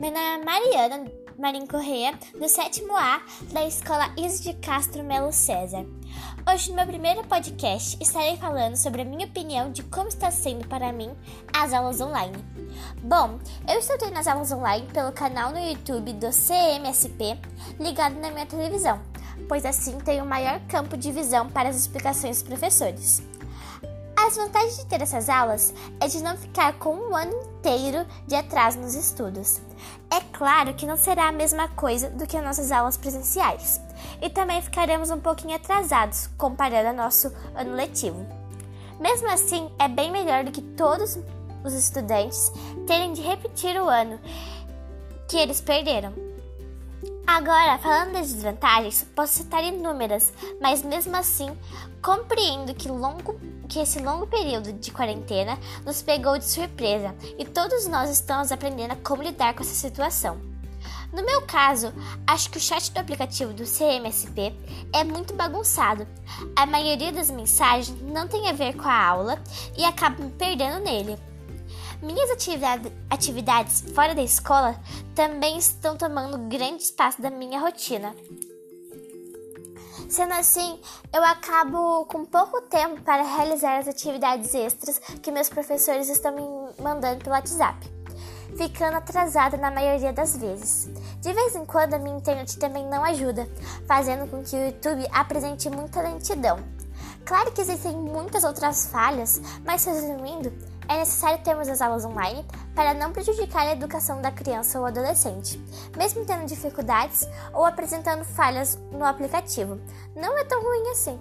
meu nome é Mariana Marim Correia, do sétimo A da Escola Iso de Castro Melo César. Hoje, no meu primeiro podcast, estarei falando sobre a minha opinião de como está sendo para mim as aulas online. Bom, eu estou tendo as aulas online pelo canal no YouTube do CMSP ligado na minha televisão, pois assim tenho maior campo de visão para as explicações dos professores. As vantagens de ter essas aulas é de não ficar com um ano inteiro de atraso nos estudos. É claro que não será a mesma coisa do que as nossas aulas presenciais, e também ficaremos um pouquinho atrasados comparado ao nosso ano letivo. Mesmo assim, é bem melhor do que todos os estudantes terem de repetir o ano que eles perderam. Agora, falando das desvantagens, posso citar inúmeras, mas mesmo assim, compreendo que, longo, que esse longo período de quarentena nos pegou de surpresa e todos nós estamos aprendendo a como lidar com essa situação. No meu caso, acho que o chat do aplicativo do CMSP é muito bagunçado. A maioria das mensagens não tem a ver com a aula e acabo me perdendo nele. Minhas atividade, atividades fora da escola também estão tomando grande espaço da minha rotina. Sendo assim, eu acabo com pouco tempo para realizar as atividades extras que meus professores estão me mandando pelo WhatsApp, ficando atrasada na maioria das vezes. De vez em quando a minha internet também não ajuda, fazendo com que o YouTube apresente muita lentidão. Claro que existem muitas outras falhas, mas resumindo, é necessário termos as aulas online para não prejudicar a educação da criança ou adolescente, mesmo tendo dificuldades ou apresentando falhas no aplicativo. Não é tão ruim assim.